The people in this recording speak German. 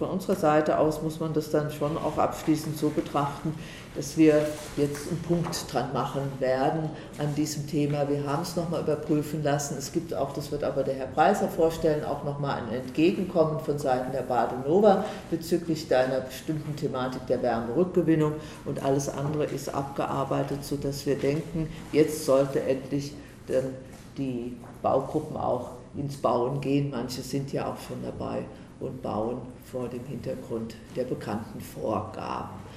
von unserer Seite aus muss man das dann schon auch abschließend so betrachten, dass wir jetzt einen Punkt dran machen werden an diesem Thema. Wir haben es nochmal überprüfen lassen. Es gibt auch, das wird aber der Herr Preiser vorstellen, auch nochmal ein Entgegenkommen von Seiten der Badenova bezüglich deiner bestimmten Thematik der Wärmerückgewinnung und alles andere ist abgearbeitet, sodass wir denken, jetzt sollte endlich dann die Baugruppen auch ins Bauen gehen. Manche sind ja auch schon dabei und bauen vor dem Hintergrund der bekannten Vorgaben.